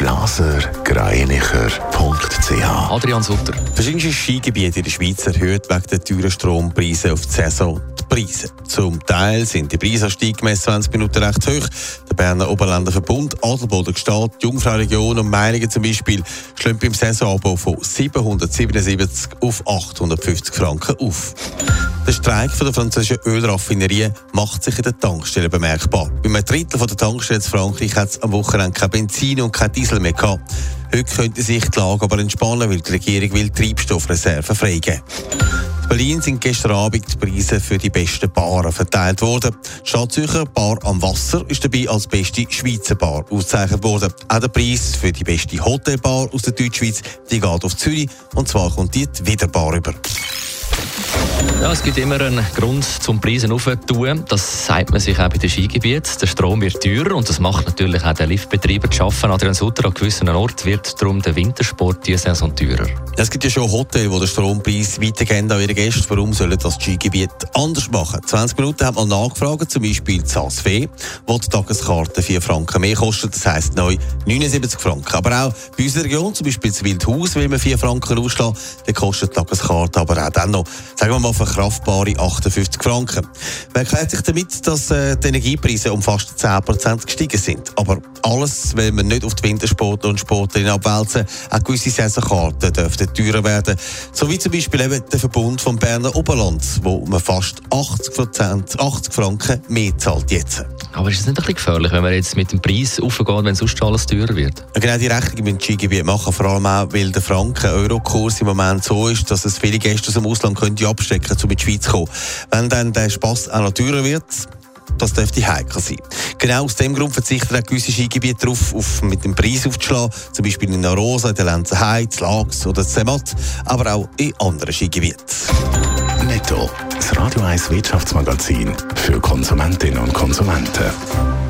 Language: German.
blasergreinicher.ch Adrian Sutter. Verschiedene Skigebiete in der Schweiz erhöht wegen der teuren Strompreise auf die Saison die Preise. Zum Teil sind die Preisanstiege gemäss 20 Minuten recht hoch. Berner Oberländer Verbund, Adelboden die Jungfrau-Region und Meiningen zum Beispiel schlagen beim Saisonabo von 777 auf 850 Franken auf. Der Streik der französischen Ölraffinerie macht sich in den Tankstellen bemerkbar. Bei einem Drittel der Tankstellen in Frankreich hat es am Wochenende kein Benzin und kein Diesel mehr gehabt. Heute könnte sich die Lage aber entspannen, weil die Regierung will Treibstoffreserven freigeben. In Berlin sind gestern Abend die Preise für die besten Baren verteilt worden. Die Stadt Zürcher Bar am Wasser ist dabei als beste Schweizer Bar ausgezeichnet worden. Auch der Preis für die beste Hotelbar aus der Deutschschweiz die geht auf Zürich und zwar kommt die Wiederbar über. Ja, es gibt immer einen Grund zum Preisen aufzutun. Das sagt man sich auch bei den Skigebieten. Der Strom wird teurer und das macht natürlich auch den Liftbetreiber zu schaffen. Adrian Sutter an gewissen Orten wird darum der Wintersport diese Saison teurer. Es gibt ja schon Hotels, die den Strompreis weitergeben an ihre Gäste. Warum sollen das Skigebiet anders machen? 20 Minuten hat man nachgefragt, zum Beispiel Zasfee, wo die Tageskarte 4 Franken mehr kostet. Das heisst neu 79 Franken. Aber auch bei unserer Region, zum Beispiel das Wildhaus, will man 4 Franken ausschlagen, dann kostet die Tageskarte aber auch dann noch, sagen wir mal, verkraftbare 58 Franken. Man erklärt sich damit, dass äh, die Energiepreise um fast 10% gestiegen sind. Aber alles will man nicht auf die Wintersportler und Sportlerinnen abwälzen. Auch gewisse Saisonkarten dürften teurer werden. So wie zum Beispiel eben der Verbund vom Berner Oberland, wo man fast 80, 80 Franken mehr zahlt jetzt. Aber ist es nicht ein bisschen gefährlich, wenn man jetzt mit dem Preis aufgeht, wenn sonst alles teurer wird? Genau die Rechnung mit dem Skigebiet machen, vor allem auch, weil der Franken-Euro-Kurs im Moment so ist, dass es viele Gäste aus dem Ausland könnte abstecken, um in die Schweiz zu kommen. Wenn dann der Spass auch noch teurer wird, das dürfte heikel sein. Genau aus dem Grund verzichten auch gewisse Skigebiete darauf, auf, mit dem Preis aufzuschlagen, zum Beispiel in Arosa, in der Lenzerheide, Lags oder Zermatt, aber auch in anderen Skigebieten. Netto. Das Radio 1 Wirtschaftsmagazin für Konsumentinnen und Konsumenten.